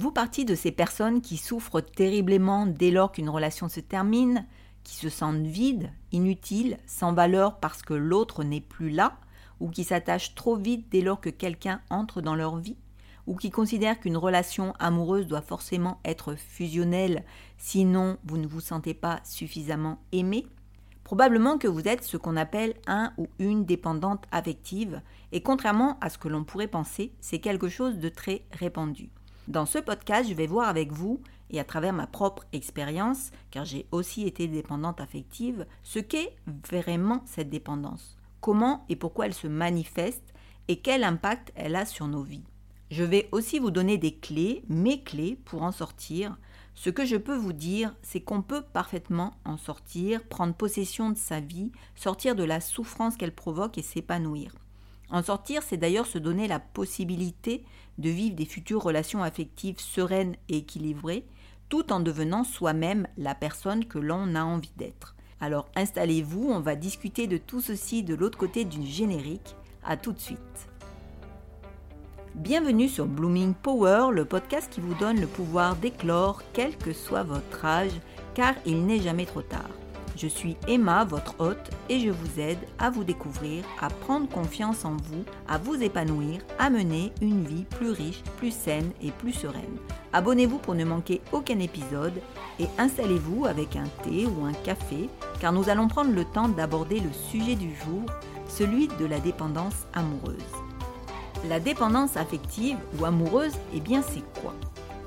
Vous partie de ces personnes qui souffrent terriblement dès lors qu'une relation se termine, qui se sentent vides, inutiles, sans valeur parce que l'autre n'est plus là, ou qui s'attachent trop vite dès lors que quelqu'un entre dans leur vie, ou qui considèrent qu'une relation amoureuse doit forcément être fusionnelle, sinon vous ne vous sentez pas suffisamment aimé, Probablement que vous êtes ce qu'on appelle un ou une dépendante affective, et contrairement à ce que l'on pourrait penser, c'est quelque chose de très répandu. Dans ce podcast, je vais voir avec vous, et à travers ma propre expérience, car j'ai aussi été dépendante affective, ce qu'est vraiment cette dépendance, comment et pourquoi elle se manifeste, et quel impact elle a sur nos vies. Je vais aussi vous donner des clés, mes clés, pour en sortir. Ce que je peux vous dire, c'est qu'on peut parfaitement en sortir, prendre possession de sa vie, sortir de la souffrance qu'elle provoque et s'épanouir. En sortir, c'est d'ailleurs se donner la possibilité de vivre des futures relations affectives sereines et équilibrées, tout en devenant soi-même la personne que l'on a envie d'être. Alors installez-vous, on va discuter de tout ceci de l'autre côté du générique. A tout de suite. Bienvenue sur Blooming Power, le podcast qui vous donne le pouvoir d'éclore quel que soit votre âge, car il n'est jamais trop tard. Je suis Emma, votre hôte, et je vous aide à vous découvrir, à prendre confiance en vous, à vous épanouir, à mener une vie plus riche, plus saine et plus sereine. Abonnez-vous pour ne manquer aucun épisode et installez-vous avec un thé ou un café, car nous allons prendre le temps d'aborder le sujet du jour, celui de la dépendance amoureuse. La dépendance affective ou amoureuse, eh bien c'est quoi?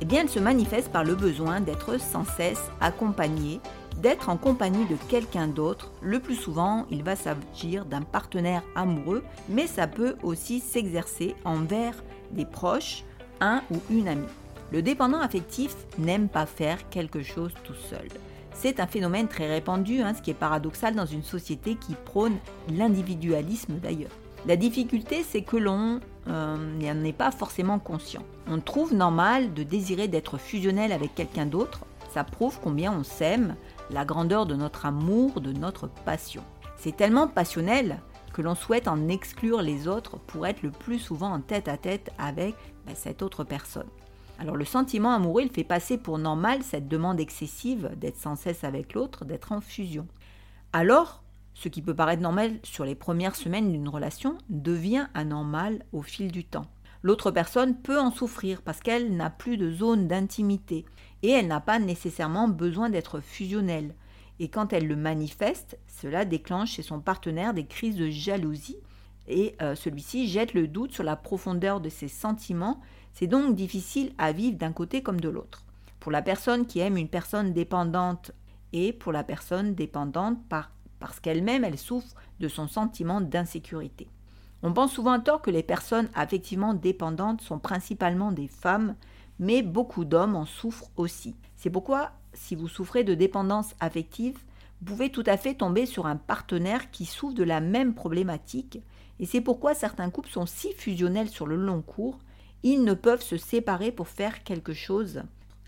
Eh bien elle se manifeste par le besoin d'être sans cesse accompagné d'être en compagnie de quelqu'un d'autre. Le plus souvent, il va s'agir d'un partenaire amoureux, mais ça peut aussi s'exercer envers des proches, un ou une amie. Le dépendant affectif n'aime pas faire quelque chose tout seul. C'est un phénomène très répandu, hein, ce qui est paradoxal dans une société qui prône l'individualisme d'ailleurs. La difficulté, c'est que l'on euh, n'en est pas forcément conscient. On trouve normal de désirer d'être fusionnel avec quelqu'un d'autre. Ça prouve combien on s'aime, la grandeur de notre amour, de notre passion. C'est tellement passionnel que l'on souhaite en exclure les autres pour être le plus souvent en tête à tête avec ben, cette autre personne. Alors le sentiment amoureux, il fait passer pour normal cette demande excessive d'être sans cesse avec l'autre, d'être en fusion. Alors, ce qui peut paraître normal sur les premières semaines d'une relation devient anormal au fil du temps. L'autre personne peut en souffrir parce qu'elle n'a plus de zone d'intimité et elle n'a pas nécessairement besoin d'être fusionnelle. Et quand elle le manifeste, cela déclenche chez son partenaire des crises de jalousie et euh, celui-ci jette le doute sur la profondeur de ses sentiments. C'est donc difficile à vivre d'un côté comme de l'autre. Pour la personne qui aime une personne dépendante et pour la personne dépendante parce qu'elle-même elle souffre de son sentiment d'insécurité. On pense souvent à tort que les personnes affectivement dépendantes sont principalement des femmes, mais beaucoup d'hommes en souffrent aussi. C'est pourquoi, si vous souffrez de dépendance affective, vous pouvez tout à fait tomber sur un partenaire qui souffre de la même problématique, et c'est pourquoi certains couples sont si fusionnels sur le long cours, ils ne peuvent se séparer pour faire quelque chose.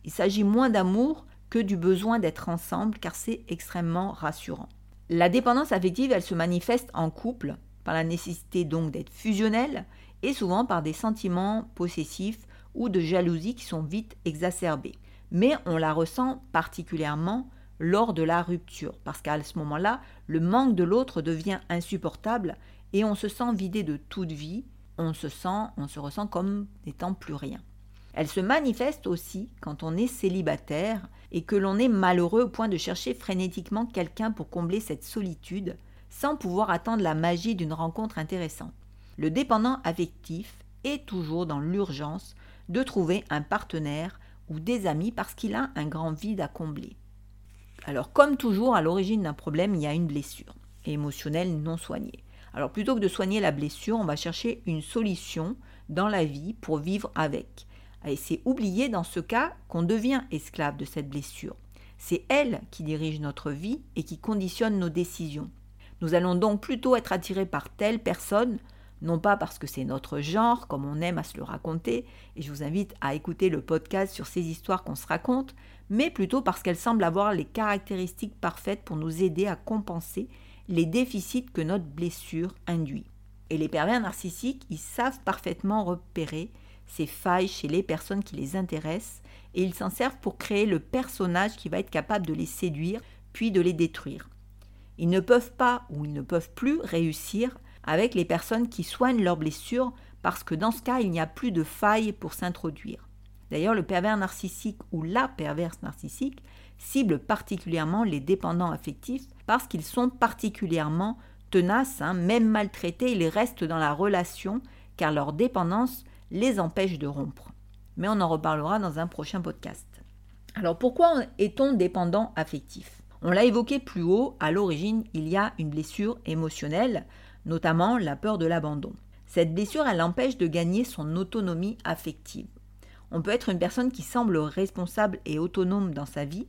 Il s'agit moins d'amour que du besoin d'être ensemble, car c'est extrêmement rassurant. La dépendance affective, elle se manifeste en couple, par la nécessité donc d'être fusionnel et souvent par des sentiments possessifs ou de jalousie qui sont vite exacerbés. Mais on la ressent particulièrement lors de la rupture, parce qu'à ce moment-là, le manque de l'autre devient insupportable et on se sent vidé de toute vie, on se sent, on se ressent comme n'étant plus rien. Elle se manifeste aussi quand on est célibataire et que l'on est malheureux au point de chercher frénétiquement quelqu'un pour combler cette solitude, sans pouvoir attendre la magie d'une rencontre intéressante. Le dépendant affectif est toujours dans l'urgence de trouver un partenaire ou des amis parce qu'il a un grand vide à combler. Alors comme toujours, à l'origine d'un problème, il y a une blessure émotionnelle non soignée. Alors plutôt que de soigner la blessure, on va chercher une solution dans la vie pour vivre avec. Et c'est oublier dans ce cas qu'on devient esclave de cette blessure. C'est elle qui dirige notre vie et qui conditionne nos décisions. Nous allons donc plutôt être attirés par telle personne, non pas parce que c'est notre genre, comme on aime à se le raconter, et je vous invite à écouter le podcast sur ces histoires qu'on se raconte, mais plutôt parce qu'elle semble avoir les caractéristiques parfaites pour nous aider à compenser les déficits que notre blessure induit. Et les pervers narcissiques, ils savent parfaitement repérer ces failles chez les personnes qui les intéressent et ils s'en servent pour créer le personnage qui va être capable de les séduire puis de les détruire. Ils ne peuvent pas ou ils ne peuvent plus réussir avec les personnes qui soignent leurs blessures parce que dans ce cas, il n'y a plus de faille pour s'introduire. D'ailleurs, le pervers narcissique ou la perverse narcissique cible particulièrement les dépendants affectifs parce qu'ils sont particulièrement tenaces, hein, même maltraités, ils restent dans la relation car leur dépendance les empêche de rompre. Mais on en reparlera dans un prochain podcast. Alors pourquoi est-on dépendant affectif? On l'a évoqué plus haut, à l'origine, il y a une blessure émotionnelle, notamment la peur de l'abandon. Cette blessure, elle empêche de gagner son autonomie affective. On peut être une personne qui semble responsable et autonome dans sa vie,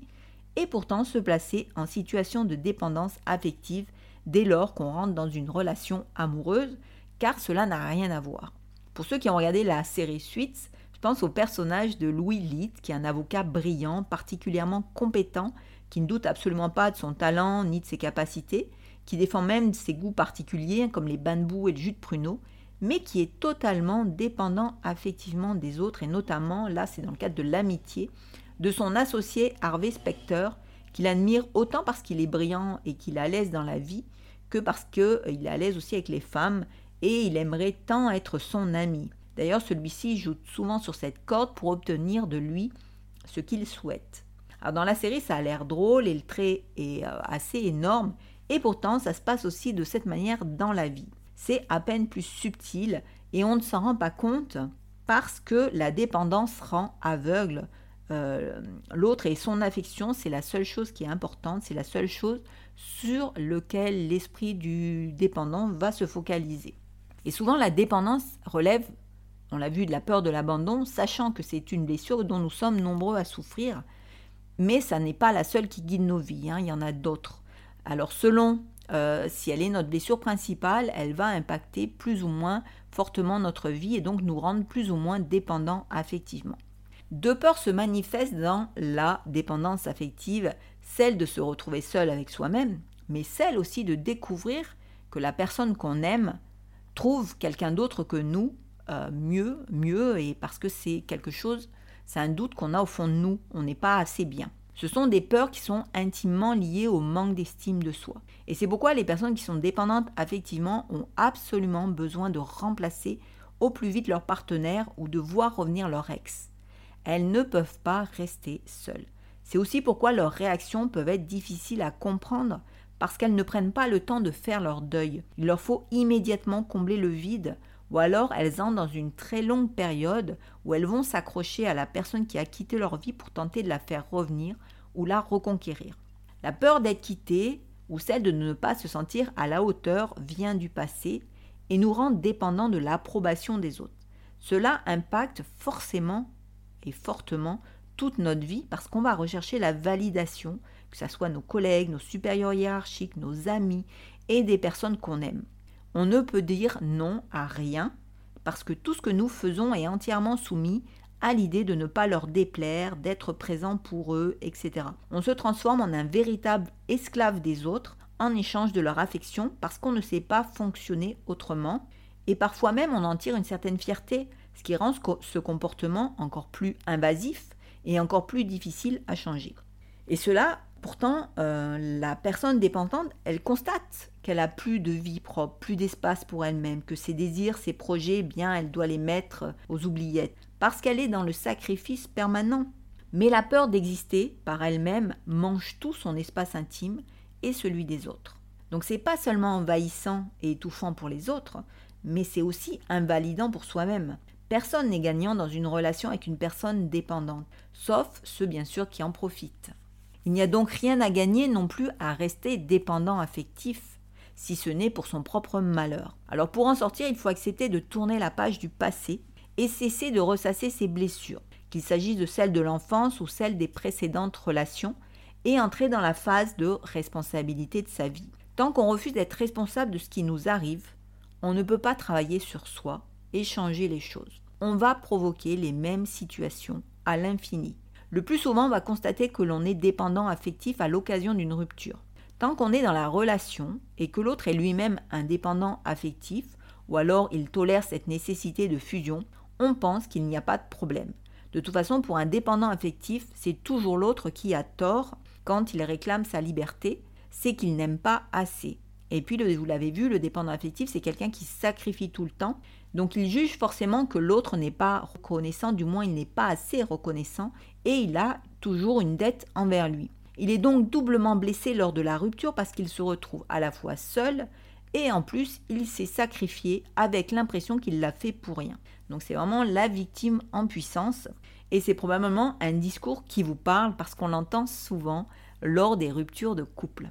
et pourtant se placer en situation de dépendance affective dès lors qu'on rentre dans une relation amoureuse, car cela n'a rien à voir. Pour ceux qui ont regardé la série Suits, je pense au personnage de Louis Litt, qui est un avocat brillant, particulièrement compétent, qui ne doute absolument pas de son talent ni de ses capacités, qui défend même ses goûts particuliers comme les bains de boue et le jus de pruneau, mais qui est totalement dépendant affectivement des autres, et notamment, là c'est dans le cadre de l'amitié, de son associé Harvey Specter, qu'il admire autant parce qu'il est brillant et qu'il est l'aise dans la vie, que parce qu'il euh, est à l'aise aussi avec les femmes, et il aimerait tant être son ami. D'ailleurs, celui-ci joue souvent sur cette corde pour obtenir de lui ce qu'il souhaite. Alors dans la série, ça a l'air drôle et le trait est euh, assez énorme, et pourtant ça se passe aussi de cette manière dans la vie c'est à peine plus subtil et on ne s'en rend pas compte parce que la dépendance rend aveugle euh, l'autre et son affection, c'est la seule chose qui est importante, c'est la seule chose sur laquelle l'esprit du dépendant va se focaliser. Et souvent la dépendance relève, on l'a vu, de la peur de l'abandon, sachant que c'est une blessure dont nous sommes nombreux à souffrir, mais ça n'est pas la seule qui guide nos vies, hein, il y en a d'autres. Alors selon euh, si elle est notre blessure principale, elle va impacter plus ou moins fortement notre vie et donc nous rendre plus ou moins dépendants affectivement. Deux peurs se manifestent dans la dépendance affective, celle de se retrouver seul avec soi-même, mais celle aussi de découvrir que la personne qu'on aime trouve quelqu'un d'autre que nous euh, mieux, mieux, et parce que c'est quelque chose, c'est un doute qu'on a au fond de nous, on n'est pas assez bien. Ce sont des peurs qui sont intimement liées au manque d'estime de soi. Et c'est pourquoi les personnes qui sont dépendantes affectivement ont absolument besoin de remplacer au plus vite leur partenaire ou de voir revenir leur ex. Elles ne peuvent pas rester seules. C'est aussi pourquoi leurs réactions peuvent être difficiles à comprendre parce qu'elles ne prennent pas le temps de faire leur deuil. Il leur faut immédiatement combler le vide ou alors elles entrent dans une très longue période où elles vont s'accrocher à la personne qui a quitté leur vie pour tenter de la faire revenir ou la reconquérir. La peur d'être quittée ou celle de ne pas se sentir à la hauteur vient du passé et nous rend dépendants de l'approbation des autres. Cela impacte forcément et fortement toute notre vie parce qu'on va rechercher la validation, que ce soit nos collègues, nos supérieurs hiérarchiques, nos amis et des personnes qu'on aime. On ne peut dire non à rien parce que tout ce que nous faisons est entièrement soumis à l'idée de ne pas leur déplaire, d'être présent pour eux, etc. On se transforme en un véritable esclave des autres en échange de leur affection parce qu'on ne sait pas fonctionner autrement et parfois même on en tire une certaine fierté, ce qui rend ce comportement encore plus invasif et encore plus difficile à changer. Et cela Pourtant, euh, la personne dépendante, elle constate qu'elle a plus de vie propre, plus d'espace pour elle-même, que ses désirs, ses projets, eh bien, elle doit les mettre aux oubliettes, parce qu'elle est dans le sacrifice permanent. Mais la peur d'exister par elle-même mange tout son espace intime et celui des autres. Donc c'est pas seulement envahissant et étouffant pour les autres, mais c'est aussi invalidant pour soi-même. Personne n'est gagnant dans une relation avec une personne dépendante, sauf ceux bien sûr qui en profitent. Il n'y a donc rien à gagner non plus à rester dépendant affectif, si ce n'est pour son propre malheur. Alors pour en sortir, il faut accepter de tourner la page du passé et cesser de ressasser ses blessures, qu'il s'agisse de celles de l'enfance ou celles des précédentes relations, et entrer dans la phase de responsabilité de sa vie. Tant qu'on refuse d'être responsable de ce qui nous arrive, on ne peut pas travailler sur soi et changer les choses. On va provoquer les mêmes situations à l'infini le plus souvent on va constater que l'on est dépendant affectif à l'occasion d'une rupture. Tant qu'on est dans la relation et que l'autre est lui-même indépendant affectif, ou alors il tolère cette nécessité de fusion, on pense qu'il n'y a pas de problème. De toute façon, pour un dépendant affectif, c'est toujours l'autre qui a tort quand il réclame sa liberté, c'est qu'il n'aime pas assez. Et puis, vous l'avez vu, le dépendant affectif, c'est quelqu'un qui sacrifie tout le temps. Donc, il juge forcément que l'autre n'est pas reconnaissant, du moins, il n'est pas assez reconnaissant, et il a toujours une dette envers lui. Il est donc doublement blessé lors de la rupture parce qu'il se retrouve à la fois seul et en plus il s'est sacrifié avec l'impression qu'il l'a fait pour rien. Donc c'est vraiment la victime en puissance et c'est probablement un discours qui vous parle parce qu'on l'entend souvent lors des ruptures de couple.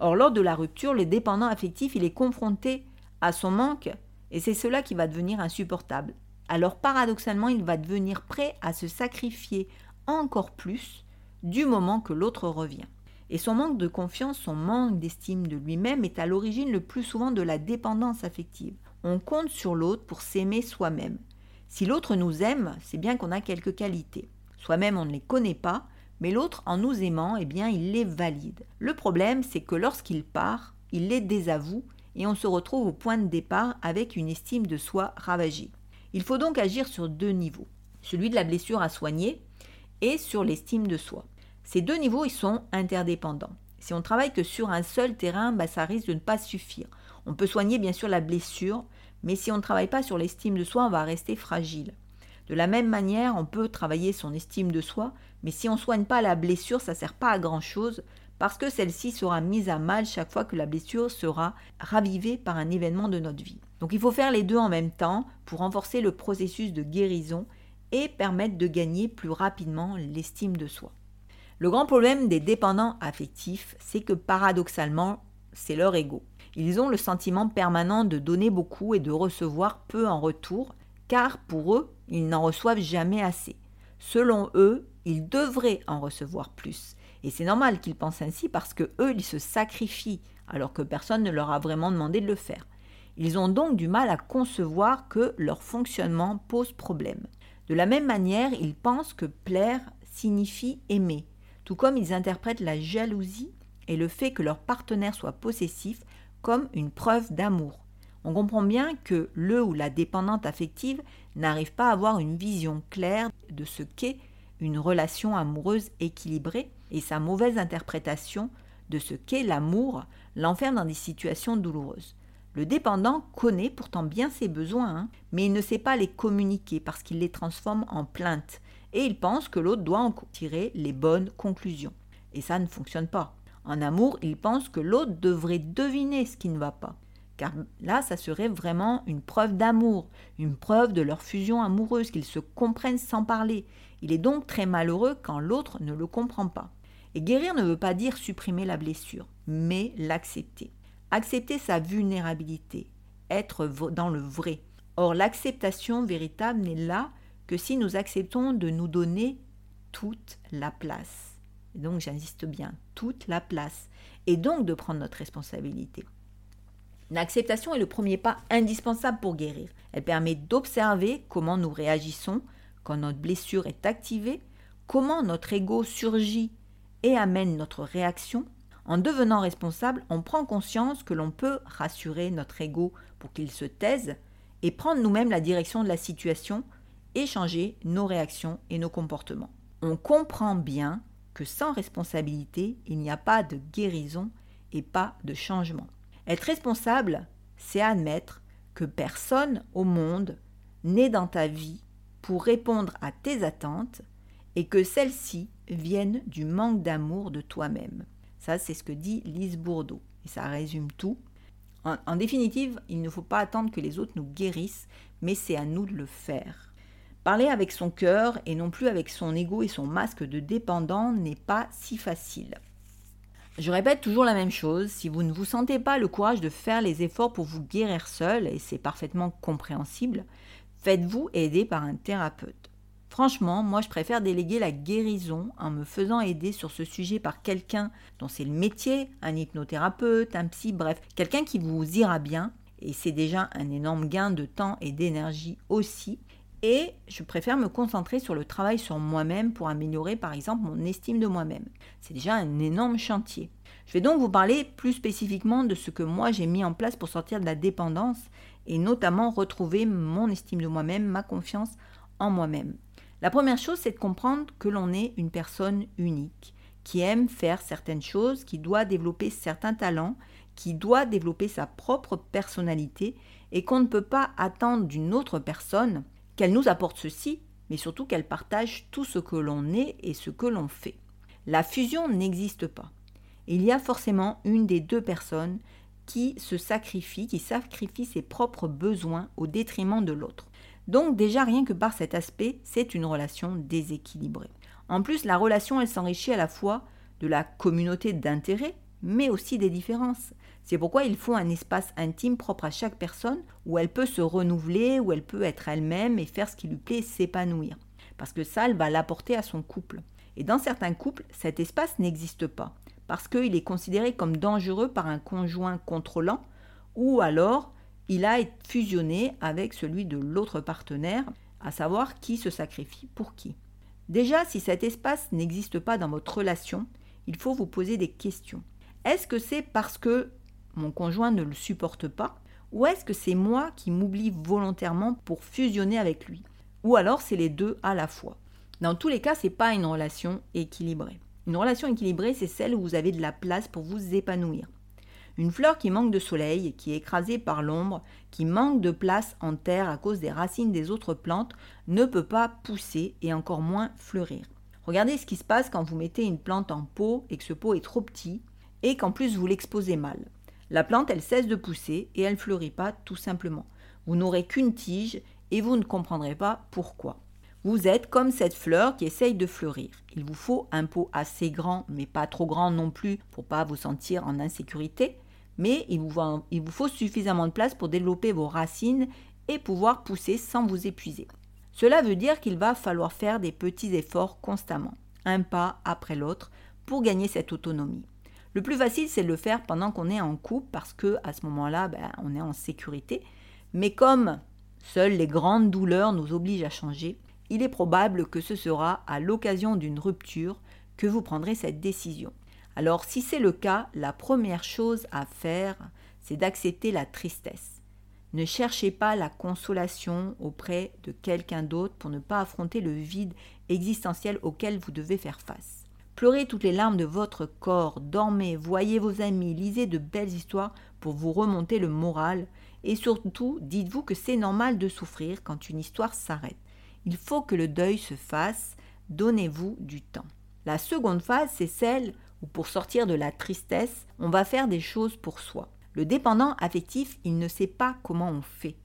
Or lors de la rupture, le dépendant affectif, il est confronté à son manque et c'est cela qui va devenir insupportable. Alors paradoxalement, il va devenir prêt à se sacrifier encore plus du moment que l'autre revient. Et son manque de confiance, son manque d'estime de lui-même est à l'origine le plus souvent de la dépendance affective. On compte sur l'autre pour s'aimer soi-même. Si l'autre nous aime, c'est bien qu'on a quelques qualités. Soi-même, on ne les connaît pas, mais l'autre, en nous aimant, eh bien, il les valide. Le problème, c'est que lorsqu'il part, il les désavoue et on se retrouve au point de départ avec une estime de soi ravagée. Il faut donc agir sur deux niveaux. Celui de la blessure à soigner et sur l'estime de soi. Ces deux niveaux, ils sont interdépendants. Si on travaille que sur un seul terrain, bah, ça risque de ne pas suffire. On peut soigner bien sûr la blessure, mais si on ne travaille pas sur l'estime de soi, on va rester fragile. De la même manière, on peut travailler son estime de soi, mais si on ne soigne pas la blessure, ça ne sert pas à grand-chose, parce que celle-ci sera mise à mal chaque fois que la blessure sera ravivée par un événement de notre vie. Donc il faut faire les deux en même temps pour renforcer le processus de guérison et permettre de gagner plus rapidement l'estime de soi. Le grand problème des dépendants affectifs, c'est que paradoxalement, c'est leur ego. Ils ont le sentiment permanent de donner beaucoup et de recevoir peu en retour, car pour eux, ils n'en reçoivent jamais assez. Selon eux, ils devraient en recevoir plus. Et c'est normal qu'ils pensent ainsi parce que eux, ils se sacrifient, alors que personne ne leur a vraiment demandé de le faire. Ils ont donc du mal à concevoir que leur fonctionnement pose problème. De la même manière, ils pensent que plaire signifie aimer, tout comme ils interprètent la jalousie et le fait que leur partenaire soit possessif comme une preuve d'amour. On comprend bien que le ou la dépendante affective n'arrive pas à avoir une vision claire de ce qu'est une relation amoureuse équilibrée et sa mauvaise interprétation de ce qu'est l'amour l'enferme dans des situations douloureuses. Le dépendant connaît pourtant bien ses besoins, hein, mais il ne sait pas les communiquer parce qu'il les transforme en plaintes et il pense que l'autre doit en tirer les bonnes conclusions. Et ça ne fonctionne pas. En amour, il pense que l'autre devrait deviner ce qui ne va pas. Car là, ça serait vraiment une preuve d'amour, une preuve de leur fusion amoureuse, qu'ils se comprennent sans parler. Il est donc très malheureux quand l'autre ne le comprend pas. Et guérir ne veut pas dire supprimer la blessure, mais l'accepter. Accepter sa vulnérabilité, être dans le vrai. Or, l'acceptation véritable n'est là que si nous acceptons de nous donner toute la place. Donc j'insiste bien, toute la place. Et donc de prendre notre responsabilité. L'acceptation est le premier pas indispensable pour guérir. Elle permet d'observer comment nous réagissons quand notre blessure est activée, comment notre ego surgit et amène notre réaction. En devenant responsable, on prend conscience que l'on peut rassurer notre ego pour qu'il se taise et prendre nous-mêmes la direction de la situation échanger nos réactions et nos comportements. On comprend bien que sans responsabilité, il n'y a pas de guérison et pas de changement. Être responsable, c'est admettre que personne au monde n'est dans ta vie pour répondre à tes attentes et que celles-ci viennent du manque d'amour de toi-même. Ça, c'est ce que dit Lise Bourdeau. Et ça résume tout. En, définitive, il ne faut pas attendre que les autres nous guérissent, mais c'est à nous de le faire. Parler avec son cœur et non plus avec son ego et son masque de dépendant n'est pas si facile. Je répète toujours la même chose, si vous ne vous sentez pas le courage de faire les efforts pour vous guérir seul, et c'est parfaitement compréhensible, faites-vous aider par un thérapeute. Franchement, moi je préfère déléguer la guérison en me faisant aider sur ce sujet par quelqu'un dont c'est le métier, un hypnothérapeute, un psy, bref, quelqu'un qui vous ira bien, et c'est déjà un énorme gain de temps et d'énergie aussi, et je préfère me concentrer sur le travail sur moi-même pour améliorer par exemple mon estime de moi-même. C'est déjà un énorme chantier. Je vais donc vous parler plus spécifiquement de ce que moi j'ai mis en place pour sortir de la dépendance et notamment retrouver mon estime de moi-même, ma confiance en moi-même. La première chose, c'est de comprendre que l'on est une personne unique, qui aime faire certaines choses, qui doit développer certains talents, qui doit développer sa propre personnalité et qu'on ne peut pas attendre d'une autre personne qu'elle nous apporte ceci, mais surtout qu'elle partage tout ce que l'on est et ce que l'on fait. La fusion n'existe pas. Il y a forcément une des deux personnes qui se sacrifie, qui sacrifie ses propres besoins au détriment de l'autre. Donc déjà rien que par cet aspect, c'est une relation déséquilibrée. En plus, la relation, elle s'enrichit à la fois de la communauté d'intérêts, mais aussi des différences. C'est pourquoi il faut un espace intime propre à chaque personne où elle peut se renouveler, où elle peut être elle-même et faire ce qui lui plaît, s'épanouir. Parce que ça, elle va l'apporter à son couple. Et dans certains couples, cet espace n'existe pas, parce qu'il est considéré comme dangereux par un conjoint contrôlant, ou alors il a fusionné avec celui de l'autre partenaire, à savoir qui se sacrifie pour qui. Déjà, si cet espace n'existe pas dans votre relation, il faut vous poser des questions. Est-ce que c'est parce que mon conjoint ne le supporte pas Ou est-ce que c'est moi qui m'oublie volontairement pour fusionner avec lui? Ou alors c'est les deux à la fois? Dans tous les cas, ce n'est pas une relation équilibrée. Une relation équilibrée, c'est celle où vous avez de la place pour vous épanouir. Une fleur qui manque de soleil, qui est écrasée par l'ombre, qui manque de place en terre à cause des racines des autres plantes, ne peut pas pousser et encore moins fleurir. Regardez ce qui se passe quand vous mettez une plante en pot et que ce pot est trop petit et qu'en plus vous l'exposez mal. La plante, elle cesse de pousser et elle ne fleurit pas tout simplement. Vous n'aurez qu'une tige et vous ne comprendrez pas pourquoi. Vous êtes comme cette fleur qui essaye de fleurir. Il vous faut un pot assez grand, mais pas trop grand non plus pour pas vous sentir en insécurité. Mais il vous, faut suffisamment de place pour développer vos racines et pouvoir pousser sans vous épuiser. Cela veut dire qu'il va falloir faire des petits efforts constamment, un pas après l'autre, pour gagner cette autonomie. Le plus facile, c'est de le faire pendant qu'on est en couple parce que à ce moment-là, ben, on est en sécurité. Mais comme seules les grandes douleurs nous obligent à changer, il est probable que ce sera à l'occasion d'une rupture que vous prendrez cette décision. Alors si c'est le cas, la première chose à faire, c'est d'accepter la tristesse. Ne cherchez pas la consolation auprès de quelqu'un d'autre pour ne pas affronter le vide existentiel auquel vous devez faire face. Pleurez toutes les larmes de votre corps, dormez, voyez vos amis, lisez de belles histoires pour vous remonter le moral et surtout dites-vous que c'est normal de souffrir quand une histoire s'arrête. Il faut que le deuil se fasse, donnez-vous du temps. La seconde phase, c'est celle où pour sortir de la tristesse, on va faire des choses pour soi. Le dépendant affectif, il ne sait pas comment on fait,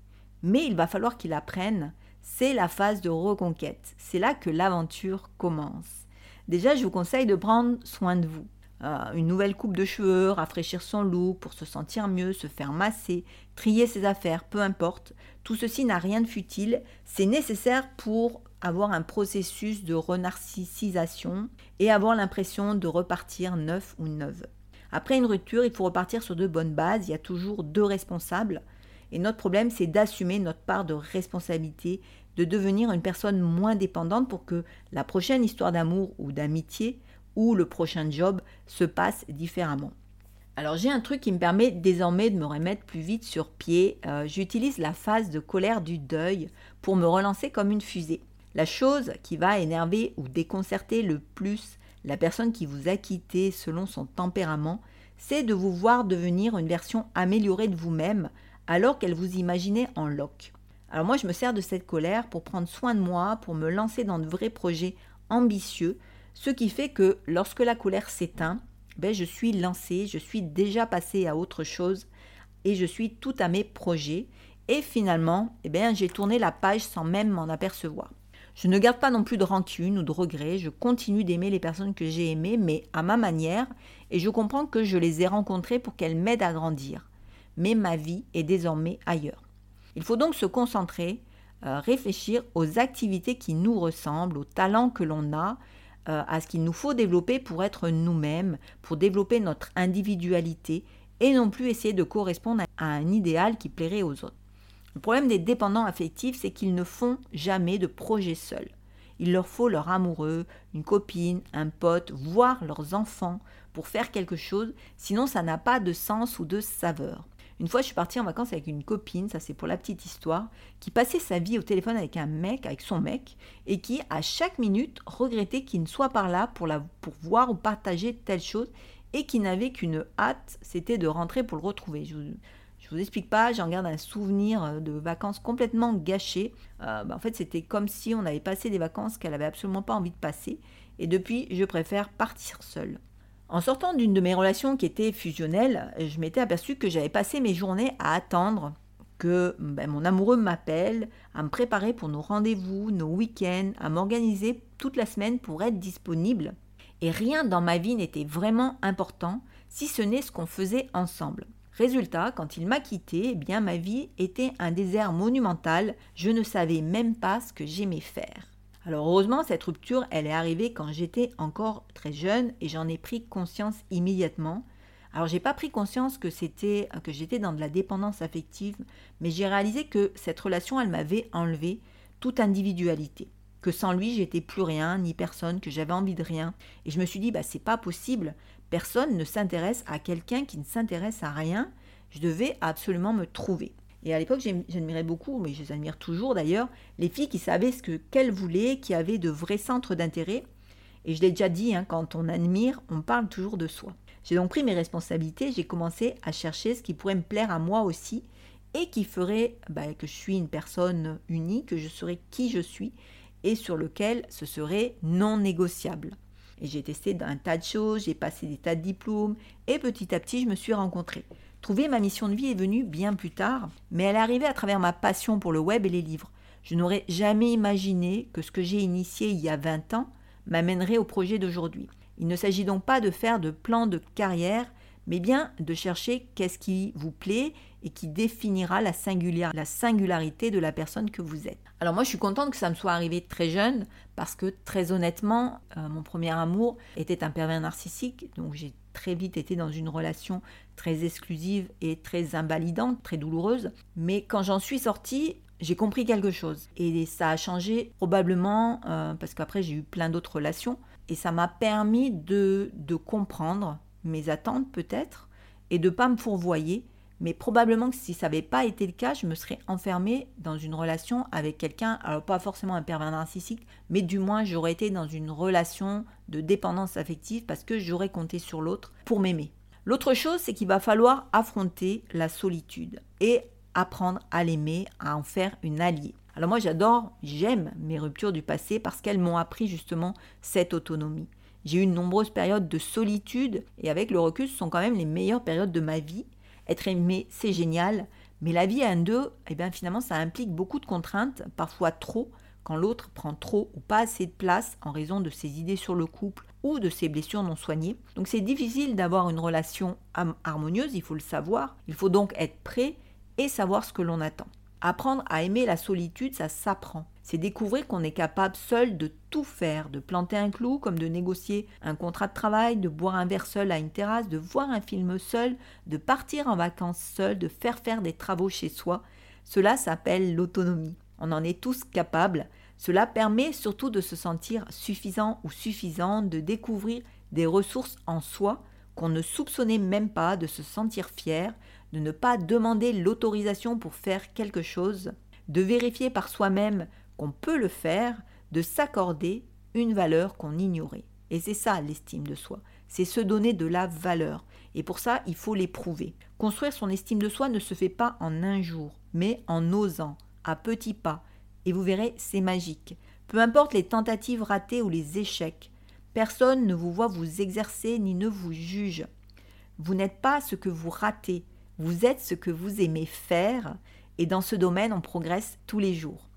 mais il va falloir qu'il apprenne. C'est la phase de reconquête. C'est là que l'aventure commence. Déjà, je vous conseille de prendre soin de vous. Euh, une nouvelle coupe de cheveux, rafraîchir son look pour se sentir mieux, se faire masser, trier ses affaires, peu importe. Tout ceci n'a rien de futile. C'est nécessaire pour avoir un processus de renarcissisation et avoir l'impression de repartir neuf ou neuve. Après une rupture, il faut repartir sur de bonnes bases. Il y a toujours deux responsables. Et notre problème, c'est d'assumer notre part de responsabilité de devenir une personne moins dépendante pour que la prochaine histoire d'amour ou d'amitié ou le prochain job se passe différemment. Alors j'ai un truc qui me permet désormais de me remettre plus vite sur pied. Euh, j'utilise la phase de colère du deuil pour me relancer comme une fusée. La chose qui va énerver ou déconcerter le plus la personne qui vous a quitté selon son tempérament, c'est de vous voir devenir une version améliorée de vous-même alors qu'elle vous imaginait en loc. Alors moi, je me sers de cette colère pour prendre soin de moi, pour me lancer dans de vrais projets ambitieux, ce qui fait que lorsque la colère s'éteint, ben, je suis lancée, je suis déjà passée à autre chose et je suis tout à mes projets. Et finalement, eh bien, j'ai tourné la page sans même m'en apercevoir. Je ne garde pas non plus de rancune ou de regrets, je continue d'aimer les personnes que j'ai aimées, mais à ma manière, et je comprends que je les ai rencontrées pour qu'elles m'aident à grandir. Mais ma vie est désormais ailleurs. Il faut donc se concentrer, euh, réfléchir aux activités qui nous ressemblent, aux talents que l'on a, euh, à ce qu'il nous faut développer pour être nous-mêmes, pour développer notre individualité et non plus essayer de correspondre à un idéal qui plairait aux autres. Le problème des dépendants affectifs, c'est qu'ils ne font jamais de projet seuls. Il leur faut leur amoureux, une copine, un pote, voire leurs enfants pour faire quelque chose, sinon ça n'a pas de sens ou de saveur. Une fois, je suis partie en vacances avec une copine, ça c'est pour la petite histoire, qui passait sa vie au téléphone avec un mec, avec son mec, et qui, à chaque minute, regrettait qu'il ne soit pas là pour, la, pour voir ou partager telle chose, et qui n'avait qu'une hâte, c'était de rentrer pour le retrouver. Ne vous explique pas, j'en garde un souvenir euh, de vacances complètement gâchées. Euh, bah, en fait, c'était comme si on avait passé des vacances qu'elle avait absolument pas envie de passer. Et depuis, je préfère partir seule. En sortant d'une de mes relations qui était fusionnelle, je m'étais aperçu que j'avais passé mes journées à attendre que ben, mon amoureux m'appelle, à me préparer pour nos rendez-vous, nos week-ends, à m'organiser toute la semaine pour être disponible. Et rien dans ma vie n'était vraiment important, si ce n'est ce qu'on faisait ensemble. Résultat, quand il m'a quitté, eh bien ma vie était un désert monumental, je ne savais même pas ce que j'aimais faire. Alors heureusement, cette rupture, elle est arrivée quand j'étais encore très jeune et j'en ai pris conscience immédiatement. Alors j'ai pas pris conscience que c'était que j'étais dans de la dépendance affective, mais j'ai réalisé que cette relation, elle m'avait enlevé toute individualité, que sans lui, j'étais plus rien ni personne, que j'avais envie de rien et je me suis dit bah c'est pas possible, personne ne s'intéresse à quelqu'un qui ne s'intéresse à rien, je devais absolument me trouver. Et à l'époque, j'admirais beaucoup, mais je les admire toujours d'ailleurs, les filles qui savaient ce qu'elles voulaient, qui avaient de vrais centres d'intérêt. Et je l'ai déjà dit, hein, quand on admire, on parle toujours de soi. J'ai donc pris mes responsabilités, j'ai commencé à chercher ce qui pourrait me plaire à moi aussi et qui ferait bah, que je suis une personne unique, que je serais qui je suis et sur lequel ce serait non négociable. Et j'ai testé un tas de choses, j'ai passé des tas de diplômes et petit à petit je me suis rencontrée. Trouver ma mission de vie est venue bien plus tard, mais elle est arrivée à travers ma passion pour le web et les livres. Je n'aurais jamais imaginé que ce que j'ai initié il y a 20 ans m'amènerait au projet d'aujourd'hui. Il ne s'agit donc pas de faire de plan de carrière, mais bien de chercher qu'est-ce qui vous plaît et qui définira la, la, singularité de la personne que vous êtes. Alors moi je suis contente que ça me soit arrivé très jeune parce que très honnêtement, euh, mon premier amour était un pervers narcissique, donc j'ai très vite été dans une relation très exclusive et très invalidante, très douloureuse. Mais quand j'en suis sortie, j'ai compris quelque chose. Et ça a changé probablement euh, parce qu'après j'ai eu plein d'autres relations. Et ça m'a permis de, de comprendre mes attentes peut-être et de pas me fourvoyer mais probablement que si ça n'avait pas été le cas, je me serais enfermée dans une relation avec quelqu'un, alors pas forcément un pervers narcissique, mais du moins j'aurais été dans une relation de dépendance affective parce que j'aurais compté sur l'autre pour m'aimer. L'autre chose, c'est qu'il va falloir affronter la solitude et apprendre à l'aimer, à en faire une alliée. Alors moi j'adore, j'aime mes ruptures du passé parce qu'elles m'ont appris justement cette autonomie. J'ai eu de nombreuses périodes de solitude et avec le recul, ce sont quand même les meilleures périodes de ma vie être aimé, c'est génial, mais la vie à un deux, eh bien finalement, ça implique beaucoup de contraintes, parfois trop, quand l'autre prend trop ou pas assez de place en raison de ses idées sur le couple ou de ses blessures non soignées. Donc c'est difficile d'avoir une relation harmonieuse, il faut le savoir. Il faut donc être prêt et savoir ce que l'on attend. Apprendre à aimer la solitude, ça s'apprend. C'est découvrir qu'on est capable seul de tout faire, de planter un clou comme de négocier un contrat de travail, de boire un verre seul à une terrasse, de voir un film seul, de partir en vacances seul, de faire faire des travaux chez soi. Cela s'appelle l'autonomie. On en est tous capables. Cela permet surtout de se sentir suffisant ou suffisante, de découvrir des ressources en soi qu'on ne soupçonnait même pas, de se sentir fier, de ne pas demander l'autorisation pour faire quelque chose, de vérifier par soi-même qu'on peut le faire, de s'accorder une valeur qu'on ignorait. Et c'est ça l'estime de soi, c'est se donner de la valeur. Et pour ça, il faut l'éprouver. Construire son estime de soi ne se fait pas en un jour, mais en osant, à petits pas. Et vous verrez, c'est magique. Peu importe les tentatives ratées ou les échecs, personne ne vous voit vous exercer ni ne vous juge. Vous n'êtes pas ce que vous ratez, vous êtes ce que vous aimez faire et dans ce domaine, on progresse tous les jours.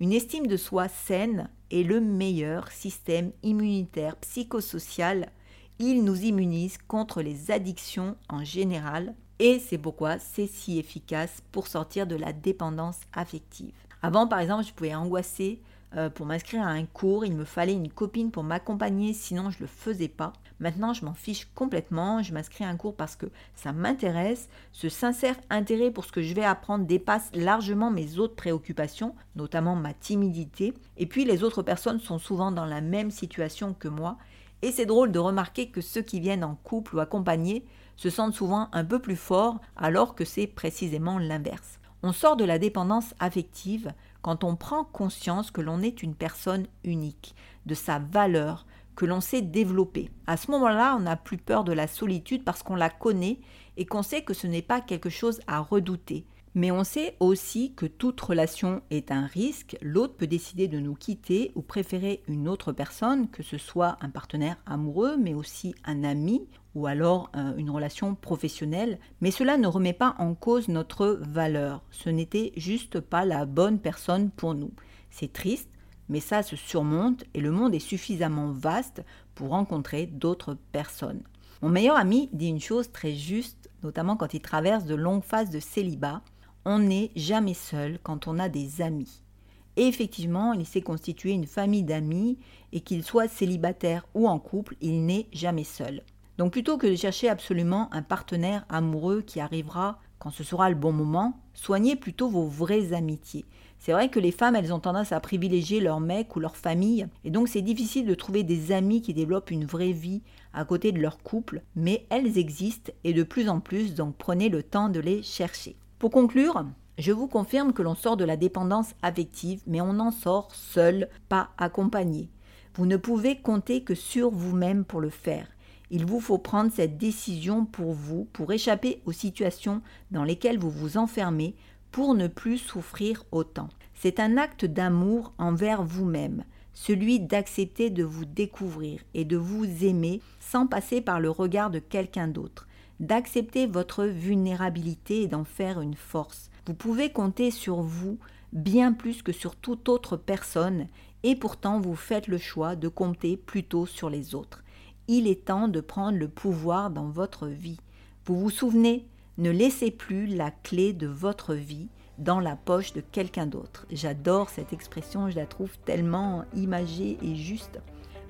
Une estime de soi saine est le meilleur système immunitaire psychosocial. Il nous immunise contre les addictions en général et c'est pourquoi c'est si efficace pour sortir de la dépendance affective. Avant, par exemple, je pouvais angoisser euh, pour m'inscrire à un cours, il me fallait une copine pour m'accompagner, sinon je ne le faisais pas. Maintenant, je m'en fiche complètement, je m'inscris à un cours parce que ça m'intéresse. Ce sincère intérêt pour ce que je vais apprendre dépasse largement mes autres préoccupations, notamment ma timidité. Et puis les autres personnes sont souvent dans la même situation que moi Et c'est drôle de remarquer que ceux qui viennent en couple ou accompagnés se sentent souvent un peu plus forts alors que c'est précisément l'inverse. On sort de la dépendance affective quand on prend conscience que l'on est une personne unique, de sa valeur, que l'on sait développer. À ce moment-là, on n'a plus peur de la solitude parce qu'on la connaît et qu'on sait que ce n'est pas quelque chose à redouter. Mais on sait aussi que toute relation est un risque. L'autre peut décider de nous quitter ou préférer une autre personne, que ce soit un partenaire amoureux, mais aussi un ami ou alors euh, une relation professionnelle. Mais cela ne remet pas en cause notre valeur. Ce n'était juste pas la bonne personne pour nous. C'est triste, mais ça se surmonte et le monde est suffisamment vaste pour rencontrer d'autres personnes. Mon meilleur ami dit une chose très juste, notamment quand il traverse de longues phases de célibat on n'est jamais seul quand on a des amis. Et effectivement, il s'est constitué une famille d'amis et qu'il soit célibataire ou en couple, il n'est jamais seul. Donc plutôt que de chercher absolument un partenaire amoureux qui arrivera quand ce sera le bon moment, soignez plutôt vos vraies amitiés. C'est vrai que les femmes, elles ont tendance à privilégier leur mec ou leur famille, et donc c'est difficile de trouver des amis qui développent une vraie vie à côté de leur couple, mais elles existent et de plus en plus, donc prenez le temps de les chercher. Pour conclure, je vous confirme que l'on sort de la dépendance affective, mais on en sort seul, pas accompagné. Vous ne pouvez compter que sur vous-même pour le faire. Il vous faut prendre cette décision pour vous, pour échapper aux situations dans lesquelles vous vous enfermez, pour ne plus souffrir autant. C'est un acte d'amour envers vous-même, celui d'accepter de vous découvrir et de vous aimer sans passer par le regard de quelqu'un d'autre d'accepter votre vulnérabilité et d'en faire une force. Vous pouvez compter sur vous bien plus que sur toute autre personne et pourtant vous faites le choix de compter plutôt sur les autres. Il est temps de prendre le pouvoir dans votre vie. Vous vous souvenez, ne laissez plus la clé de votre vie dans la poche de quelqu'un d'autre. J'adore cette expression, je la trouve tellement imagée et juste.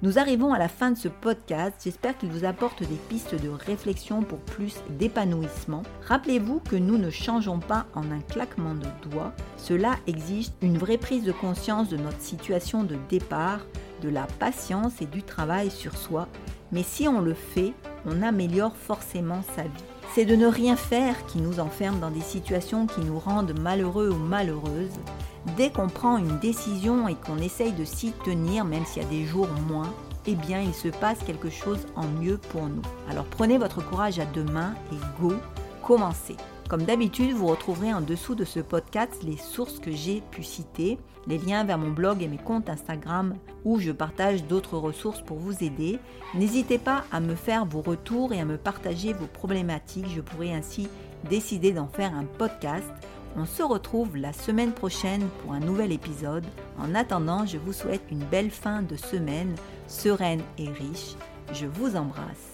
Nous arrivons à la fin de ce podcast. J'espère qu'il vous apporte des pistes de réflexion pour plus d'épanouissement. Rappelez-vous que nous ne changeons pas en un claquement de doigts. Cela exige une vraie prise de conscience de notre situation de départ, de la patience et du travail sur soi. Mais si on le fait, on améliore forcément sa vie. C'est de ne rien faire qui nous enferme dans des situations qui nous rendent malheureux ou malheureuses. Dès qu'on prend une décision et qu'on essaye de s'y tenir, même s'il y a des jours moins, eh bien il se passe quelque chose en mieux pour nous. Alors prenez votre courage à deux mains et go, commencez. Comme d'habitude, vous retrouverez en dessous de ce podcast les sources que j'ai pu citer, les liens vers mon blog et mes comptes Instagram où je partage d'autres ressources pour vous aider. N'hésitez pas à me faire vos retours et à me partager vos problématiques. Je pourrai ainsi décider d'en faire un podcast. On se retrouve la semaine prochaine pour un nouvel épisode. En attendant, je vous souhaite une belle fin de semaine, sereine et riche. Je vous embrasse.